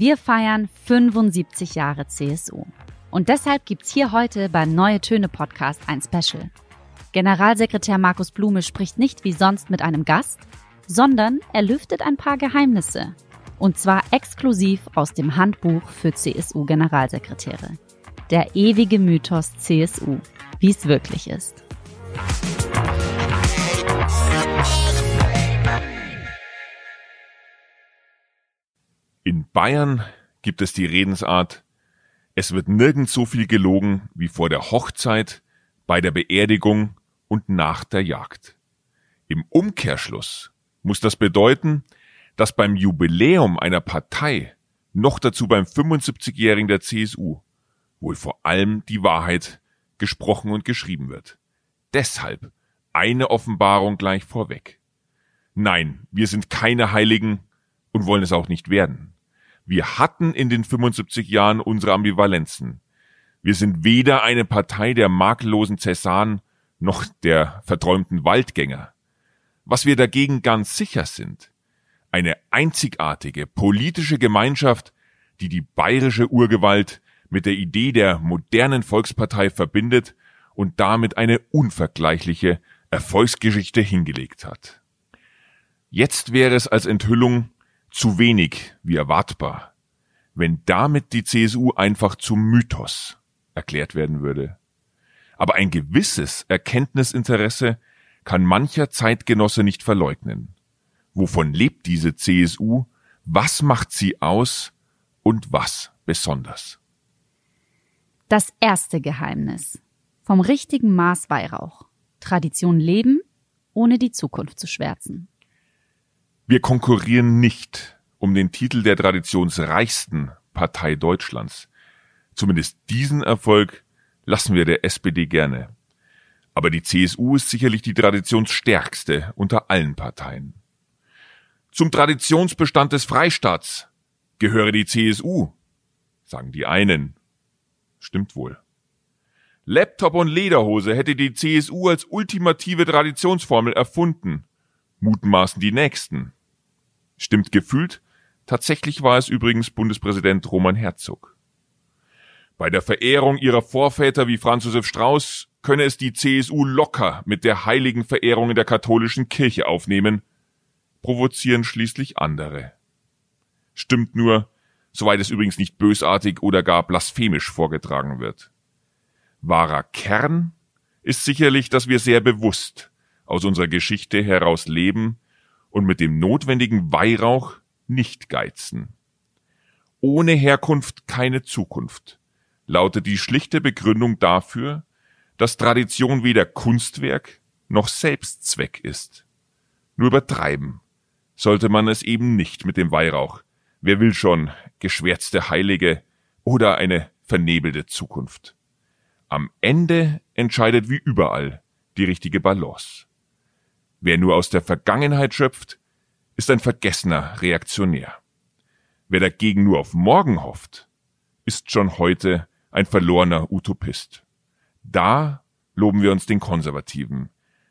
Wir feiern 75 Jahre CSU. Und deshalb gibt's hier heute beim Neue Töne Podcast ein Special. Generalsekretär Markus Blume spricht nicht wie sonst mit einem Gast, sondern er lüftet ein paar Geheimnisse. Und zwar exklusiv aus dem Handbuch für CSU-Generalsekretäre. Der ewige Mythos CSU, wie es wirklich ist. In Bayern gibt es die Redensart, es wird nirgends so viel gelogen wie vor der Hochzeit, bei der Beerdigung und nach der Jagd. Im Umkehrschluss muss das bedeuten, dass beim Jubiläum einer Partei, noch dazu beim 75-Jährigen der CSU, wohl vor allem die Wahrheit gesprochen und geschrieben wird. Deshalb eine Offenbarung gleich vorweg. Nein, wir sind keine Heiligen und wollen es auch nicht werden. Wir hatten in den 75 Jahren unsere Ambivalenzen. Wir sind weder eine Partei der makellosen Cäsaren noch der verträumten Waldgänger. Was wir dagegen ganz sicher sind, eine einzigartige politische Gemeinschaft, die die bayerische Urgewalt mit der Idee der modernen Volkspartei verbindet und damit eine unvergleichliche Erfolgsgeschichte hingelegt hat. Jetzt wäre es als Enthüllung zu wenig wie erwartbar, wenn damit die CSU einfach zum Mythos erklärt werden würde. Aber ein gewisses Erkenntnisinteresse kann mancher Zeitgenosse nicht verleugnen. Wovon lebt diese CSU? Was macht sie aus? Und was besonders? Das erste Geheimnis. Vom richtigen Maß Weihrauch. Tradition leben, ohne die Zukunft zu schwärzen. Wir konkurrieren nicht um den Titel der traditionsreichsten Partei Deutschlands. Zumindest diesen Erfolg lassen wir der SPD gerne. Aber die CSU ist sicherlich die traditionsstärkste unter allen Parteien. Zum Traditionsbestand des Freistaats gehöre die CSU, sagen die einen. Stimmt wohl. Laptop und Lederhose hätte die CSU als ultimative Traditionsformel erfunden, mutmaßen die Nächsten. Stimmt gefühlt, tatsächlich war es übrigens Bundespräsident Roman Herzog. Bei der Verehrung ihrer Vorväter wie Franz Josef Strauß könne es die CSU locker mit der heiligen Verehrung in der katholischen Kirche aufnehmen, provozieren schließlich andere. Stimmt nur, soweit es übrigens nicht bösartig oder gar blasphemisch vorgetragen wird. Wahrer Kern ist sicherlich, dass wir sehr bewusst aus unserer Geschichte heraus leben und mit dem notwendigen Weihrauch nicht geizen. Ohne Herkunft keine Zukunft, lautet die schlichte Begründung dafür, dass Tradition weder Kunstwerk noch Selbstzweck ist. Nur übertreiben sollte man es eben nicht mit dem Weihrauch. Wer will schon geschwärzte Heilige oder eine vernebelte Zukunft? Am Ende entscheidet wie überall die richtige Balance. Wer nur aus der Vergangenheit schöpft, ist ein vergessener Reaktionär. Wer dagegen nur auf morgen hofft, ist schon heute ein verlorener Utopist. Da loben wir uns den Konservativen,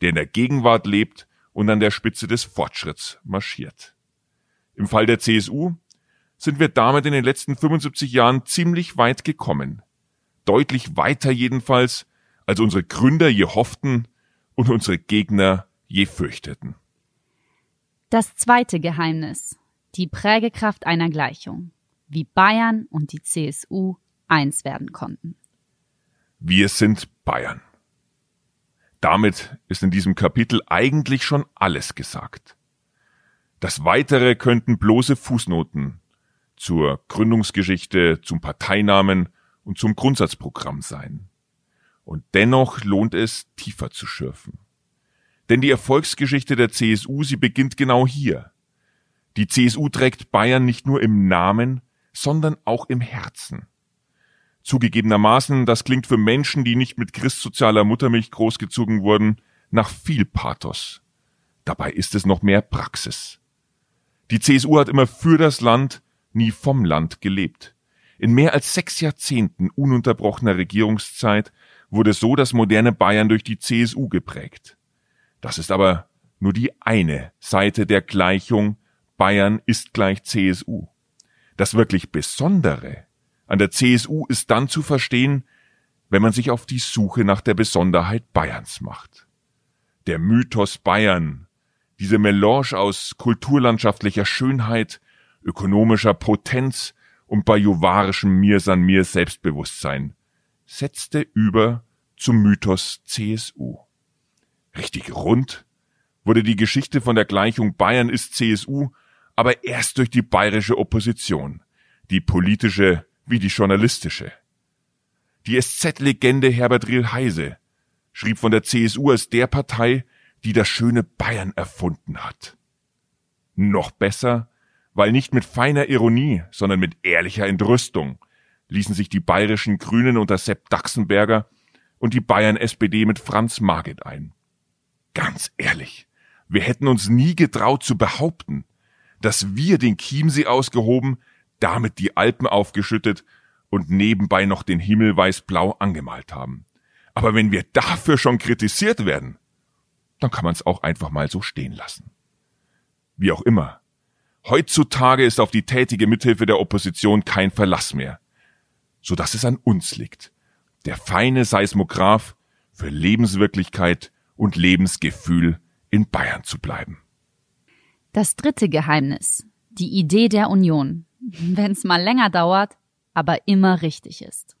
der in der Gegenwart lebt und an der Spitze des Fortschritts marschiert. Im Fall der CSU sind wir damit in den letzten 75 Jahren ziemlich weit gekommen. Deutlich weiter jedenfalls, als unsere Gründer je hofften und unsere Gegner je fürchteten. Das zweite Geheimnis. Die Prägekraft einer Gleichung. Wie Bayern und die CSU eins werden konnten. Wir sind Bayern. Damit ist in diesem Kapitel eigentlich schon alles gesagt. Das Weitere könnten bloße Fußnoten zur Gründungsgeschichte, zum Parteinamen und zum Grundsatzprogramm sein. Und dennoch lohnt es, tiefer zu schürfen. Denn die Erfolgsgeschichte der CSU, sie beginnt genau hier. Die CSU trägt Bayern nicht nur im Namen, sondern auch im Herzen. Zugegebenermaßen, das klingt für Menschen, die nicht mit christsozialer Muttermilch großgezogen wurden, nach viel Pathos. Dabei ist es noch mehr Praxis. Die CSU hat immer für das Land, nie vom Land gelebt. In mehr als sechs Jahrzehnten ununterbrochener Regierungszeit wurde so das moderne Bayern durch die CSU geprägt. Das ist aber nur die eine Seite der Gleichung Bayern ist gleich CSU. Das wirklich Besondere an der CSU ist dann zu verstehen, wenn man sich auf die Suche nach der Besonderheit Bayerns macht. Der Mythos Bayern, diese Melange aus kulturlandschaftlicher Schönheit, ökonomischer Potenz und bajuwarischem Mir san mir Selbstbewusstsein, setzte über zum Mythos CSU. Richtig rund wurde die Geschichte von der Gleichung Bayern ist CSU aber erst durch die bayerische Opposition, die politische wie die journalistische. Die SZ-Legende Herbert Riel-Heise schrieb von der CSU als der Partei, die das schöne Bayern erfunden hat. Noch besser, weil nicht mit feiner Ironie, sondern mit ehrlicher Entrüstung ließen sich die bayerischen Grünen unter Sepp Daxenberger und die Bayern SPD mit Franz Margit ein. Ganz ehrlich, wir hätten uns nie getraut zu behaupten, dass wir den Chiemsee ausgehoben, damit die Alpen aufgeschüttet und nebenbei noch den Himmel weiß-blau angemalt haben. Aber wenn wir dafür schon kritisiert werden, dann kann man es auch einfach mal so stehen lassen. Wie auch immer. Heutzutage ist auf die tätige Mithilfe der Opposition kein Verlass mehr, so dass es an uns liegt, der feine Seismograph für Lebenswirklichkeit und Lebensgefühl in Bayern zu bleiben. Das dritte Geheimnis. Die Idee der Union. Wenn es mal länger dauert, aber immer richtig ist.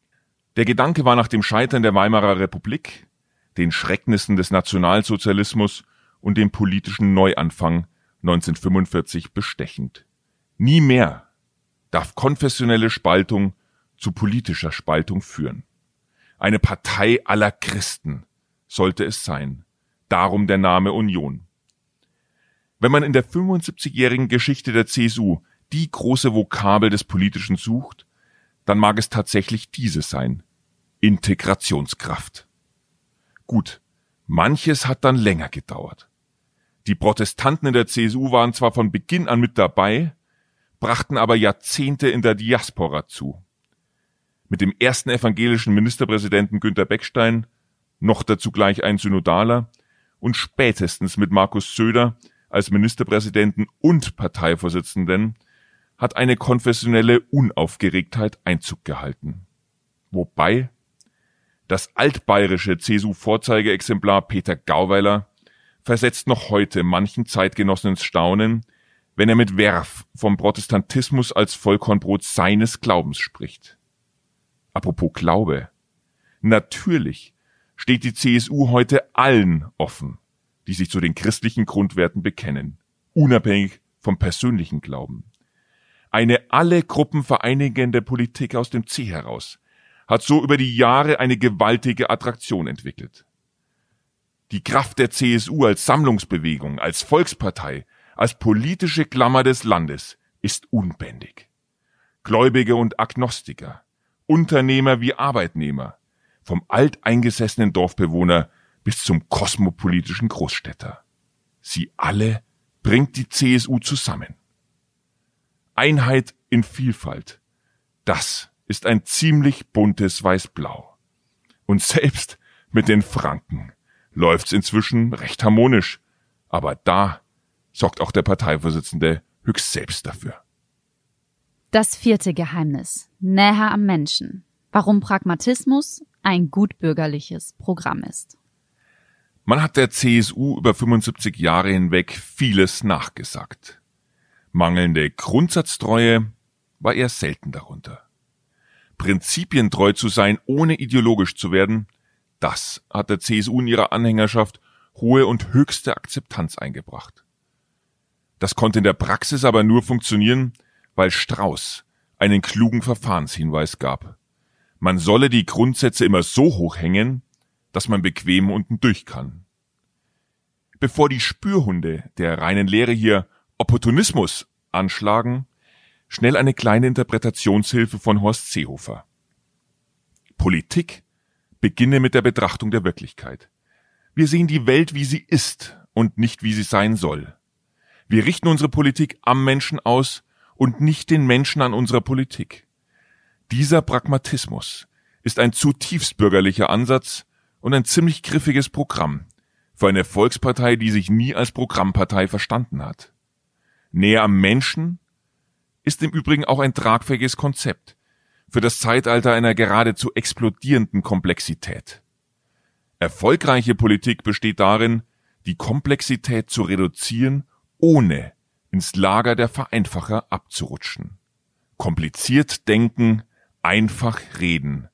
Der Gedanke war nach dem Scheitern der Weimarer Republik, den Schrecknissen des Nationalsozialismus und dem politischen Neuanfang 1945 bestechend. Nie mehr darf konfessionelle Spaltung zu politischer Spaltung führen. Eine Partei aller Christen sollte es sein. Darum der Name Union. Wenn man in der 75-jährigen Geschichte der CSU die große Vokabel des Politischen sucht, dann mag es tatsächlich diese sein. Integrationskraft. Gut, manches hat dann länger gedauert. Die Protestanten in der CSU waren zwar von Beginn an mit dabei, brachten aber Jahrzehnte in der Diaspora zu. Mit dem ersten evangelischen Ministerpräsidenten Günter Beckstein, noch dazu gleich ein Synodaler, und spätestens mit Markus Söder als Ministerpräsidenten und Parteivorsitzenden hat eine konfessionelle Unaufgeregtheit Einzug gehalten. Wobei das altbayerische CSU-Vorzeigeexemplar Peter Gauweiler versetzt noch heute manchen Zeitgenossen ins Staunen, wenn er mit Werf vom Protestantismus als Vollkornbrot seines Glaubens spricht. Apropos Glaube. Natürlich steht die CSU heute allen offen, die sich zu den christlichen Grundwerten bekennen, unabhängig vom persönlichen Glauben. Eine alle Gruppen vereinigende Politik aus dem C heraus hat so über die Jahre eine gewaltige Attraktion entwickelt. Die Kraft der CSU als Sammlungsbewegung, als Volkspartei, als politische Klammer des Landes ist unbändig. Gläubige und Agnostiker, Unternehmer wie Arbeitnehmer, vom alteingesessenen Dorfbewohner bis zum kosmopolitischen Großstädter. Sie alle bringt die CSU zusammen. Einheit in Vielfalt. Das ist ein ziemlich buntes Weiß-Blau. Und selbst mit den Franken läuft's inzwischen recht harmonisch. Aber da sorgt auch der Parteivorsitzende höchst selbst dafür. Das vierte Geheimnis. Näher am Menschen. Warum Pragmatismus ein gutbürgerliches Programm ist. Man hat der CSU über 75 Jahre hinweg vieles nachgesagt. Mangelnde Grundsatztreue war eher selten darunter. Prinzipientreu zu sein, ohne ideologisch zu werden, das hat der CSU in ihrer Anhängerschaft hohe und höchste Akzeptanz eingebracht. Das konnte in der Praxis aber nur funktionieren, weil Strauß einen klugen Verfahrenshinweis gab. Man solle die Grundsätze immer so hoch hängen, dass man bequem unten durch kann. Bevor die Spürhunde der reinen Lehre hier Opportunismus anschlagen, schnell eine kleine Interpretationshilfe von Horst Seehofer. Politik beginne mit der Betrachtung der Wirklichkeit. Wir sehen die Welt, wie sie ist und nicht, wie sie sein soll. Wir richten unsere Politik am Menschen aus und nicht den Menschen an unserer Politik. Dieser Pragmatismus ist ein zutiefst bürgerlicher Ansatz, und ein ziemlich griffiges Programm für eine Volkspartei, die sich nie als Programmpartei verstanden hat. Näher am Menschen ist im Übrigen auch ein tragfähiges Konzept für das Zeitalter einer geradezu explodierenden Komplexität. Erfolgreiche Politik besteht darin, die Komplexität zu reduzieren, ohne ins Lager der Vereinfacher abzurutschen. Kompliziert denken, einfach reden.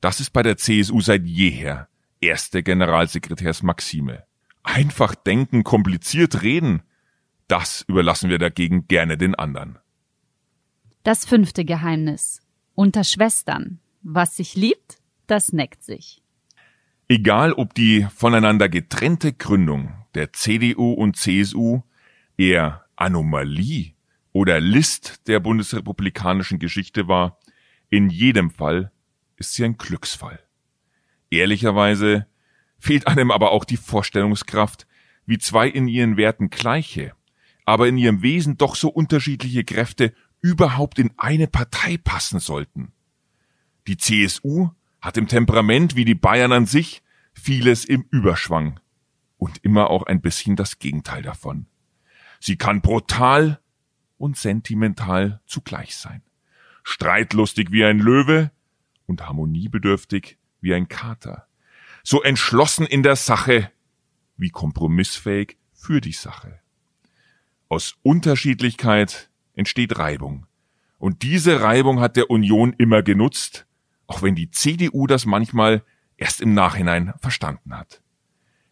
Das ist bei der CSU seit jeher erste Generalsekretärsmaxime. Einfach denken, kompliziert reden, das überlassen wir dagegen gerne den anderen. Das fünfte Geheimnis. Unter Schwestern. Was sich liebt, das neckt sich. Egal ob die voneinander getrennte Gründung der CDU und CSU eher Anomalie oder List der bundesrepublikanischen Geschichte war, in jedem Fall ist sie ein Glücksfall. Ehrlicherweise fehlt einem aber auch die Vorstellungskraft, wie zwei in ihren Werten gleiche, aber in ihrem Wesen doch so unterschiedliche Kräfte überhaupt in eine Partei passen sollten. Die CSU hat im Temperament wie die Bayern an sich vieles im Überschwang und immer auch ein bisschen das Gegenteil davon. Sie kann brutal und sentimental zugleich sein, streitlustig wie ein Löwe und harmoniebedürftig wie ein Kater, so entschlossen in der Sache wie kompromissfähig für die Sache. Aus Unterschiedlichkeit entsteht Reibung. Und diese Reibung hat der Union immer genutzt, auch wenn die CDU das manchmal erst im Nachhinein verstanden hat.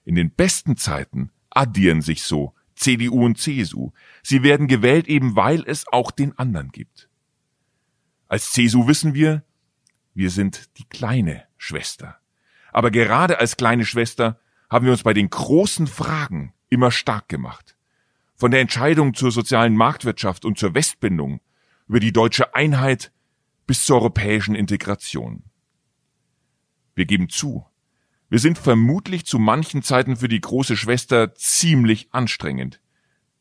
In den besten Zeiten addieren sich so CDU und CSU. Sie werden gewählt eben weil es auch den anderen gibt. Als CSU wissen wir, wir sind die kleine Schwester. Aber gerade als kleine Schwester haben wir uns bei den großen Fragen immer stark gemacht. Von der Entscheidung zur sozialen Marktwirtschaft und zur Westbindung über die deutsche Einheit bis zur europäischen Integration. Wir geben zu, wir sind vermutlich zu manchen Zeiten für die große Schwester ziemlich anstrengend.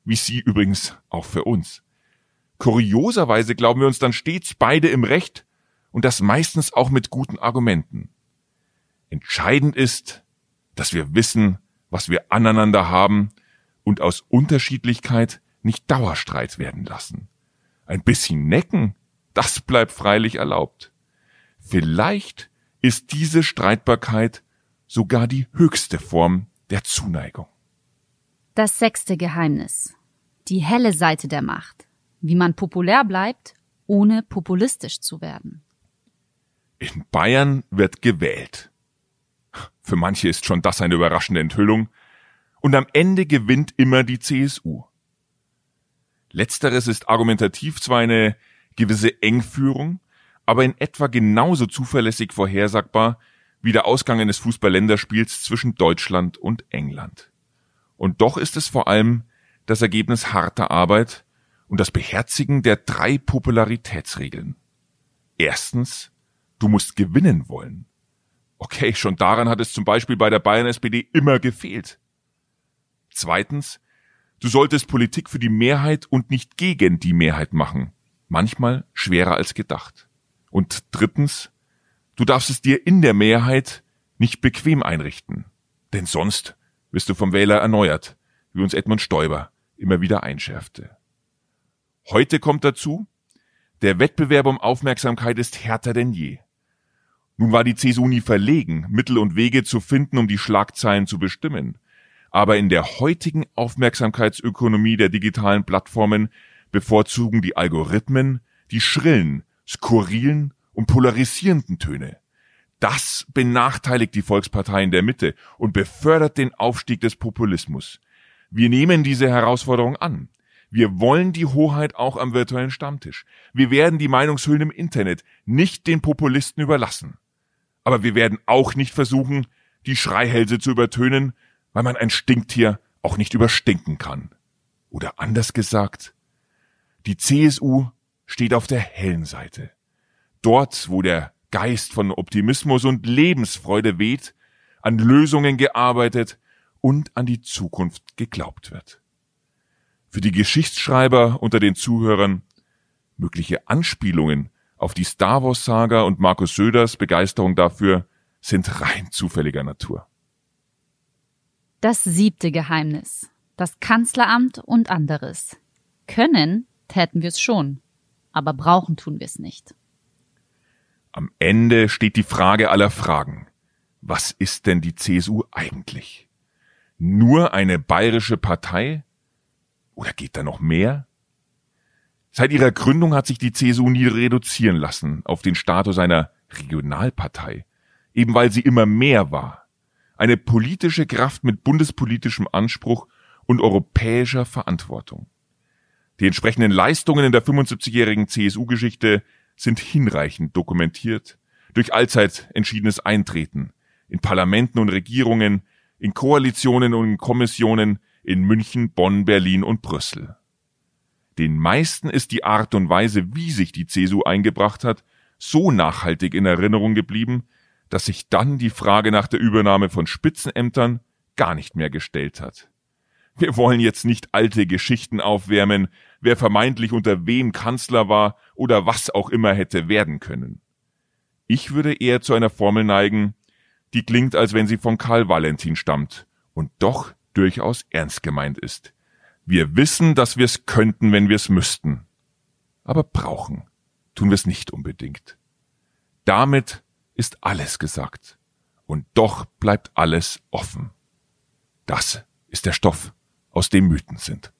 Wie sie übrigens auch für uns. Kurioserweise glauben wir uns dann stets beide im Recht und das meistens auch mit guten Argumenten. Entscheidend ist, dass wir wissen, was wir aneinander haben und aus Unterschiedlichkeit nicht Dauerstreit werden lassen. Ein bisschen necken, das bleibt freilich erlaubt. Vielleicht ist diese Streitbarkeit sogar die höchste Form der Zuneigung. Das sechste Geheimnis. Die helle Seite der Macht. Wie man populär bleibt, ohne populistisch zu werden. In Bayern wird gewählt. Für manche ist schon das eine überraschende Enthüllung. Und am Ende gewinnt immer die CSU. Letzteres ist argumentativ zwar eine gewisse Engführung, aber in etwa genauso zuverlässig vorhersagbar wie der Ausgang eines Fußball-Länderspiels zwischen Deutschland und England. Und doch ist es vor allem das Ergebnis harter Arbeit und das Beherzigen der drei Popularitätsregeln. Erstens, du musst gewinnen wollen. Okay, schon daran hat es zum Beispiel bei der Bayern SPD immer gefehlt. Zweitens, du solltest Politik für die Mehrheit und nicht gegen die Mehrheit machen. Manchmal schwerer als gedacht. Und drittens, Du darfst es dir in der Mehrheit nicht bequem einrichten, denn sonst wirst du vom Wähler erneuert, wie uns Edmund Stoiber immer wieder einschärfte. Heute kommt dazu, der Wettbewerb um Aufmerksamkeit ist härter denn je. Nun war die CSU nie verlegen, Mittel und Wege zu finden, um die Schlagzeilen zu bestimmen. Aber in der heutigen Aufmerksamkeitsökonomie der digitalen Plattformen bevorzugen die Algorithmen die schrillen, skurrilen und polarisierenden Töne. Das benachteiligt die Volksparteien der Mitte und befördert den Aufstieg des Populismus. Wir nehmen diese Herausforderung an. Wir wollen die Hoheit auch am virtuellen Stammtisch. Wir werden die Meinungshüllen im Internet nicht den Populisten überlassen. Aber wir werden auch nicht versuchen, die Schreihälse zu übertönen, weil man ein Stinktier auch nicht überstinken kann. Oder anders gesagt, die CSU steht auf der hellen Seite. Dort, wo der Geist von Optimismus und Lebensfreude weht, an Lösungen gearbeitet und an die Zukunft geglaubt wird. Für die Geschichtsschreiber unter den Zuhörern mögliche Anspielungen auf die Star Wars Saga und Markus Söders Begeisterung dafür sind rein zufälliger Natur. Das siebte Geheimnis. Das Kanzleramt und anderes. Können täten wir es schon. aber brauchen tun wir es nicht. Am Ende steht die Frage aller Fragen. Was ist denn die CSU eigentlich? Nur eine bayerische Partei? Oder geht da noch mehr? Seit ihrer Gründung hat sich die CSU nie reduzieren lassen auf den Status einer Regionalpartei, eben weil sie immer mehr war. Eine politische Kraft mit bundespolitischem Anspruch und europäischer Verantwortung. Die entsprechenden Leistungen in der 75-jährigen CSU-Geschichte sind hinreichend dokumentiert durch allzeit entschiedenes Eintreten in Parlamenten und Regierungen, in Koalitionen und in Kommissionen in München, Bonn, Berlin und Brüssel. Den meisten ist die Art und Weise, wie sich die CSU eingebracht hat, so nachhaltig in Erinnerung geblieben, dass sich dann die Frage nach der Übernahme von Spitzenämtern gar nicht mehr gestellt hat. Wir wollen jetzt nicht alte Geschichten aufwärmen, wer vermeintlich unter wem Kanzler war oder was auch immer hätte werden können. Ich würde eher zu einer Formel neigen, die klingt, als wenn sie von Karl Valentin stammt und doch durchaus ernst gemeint ist. Wir wissen, dass wir es könnten, wenn wir es müssten. Aber brauchen tun wir es nicht unbedingt. Damit ist alles gesagt. Und doch bleibt alles offen. Das ist der Stoff, aus dem Mythen sind.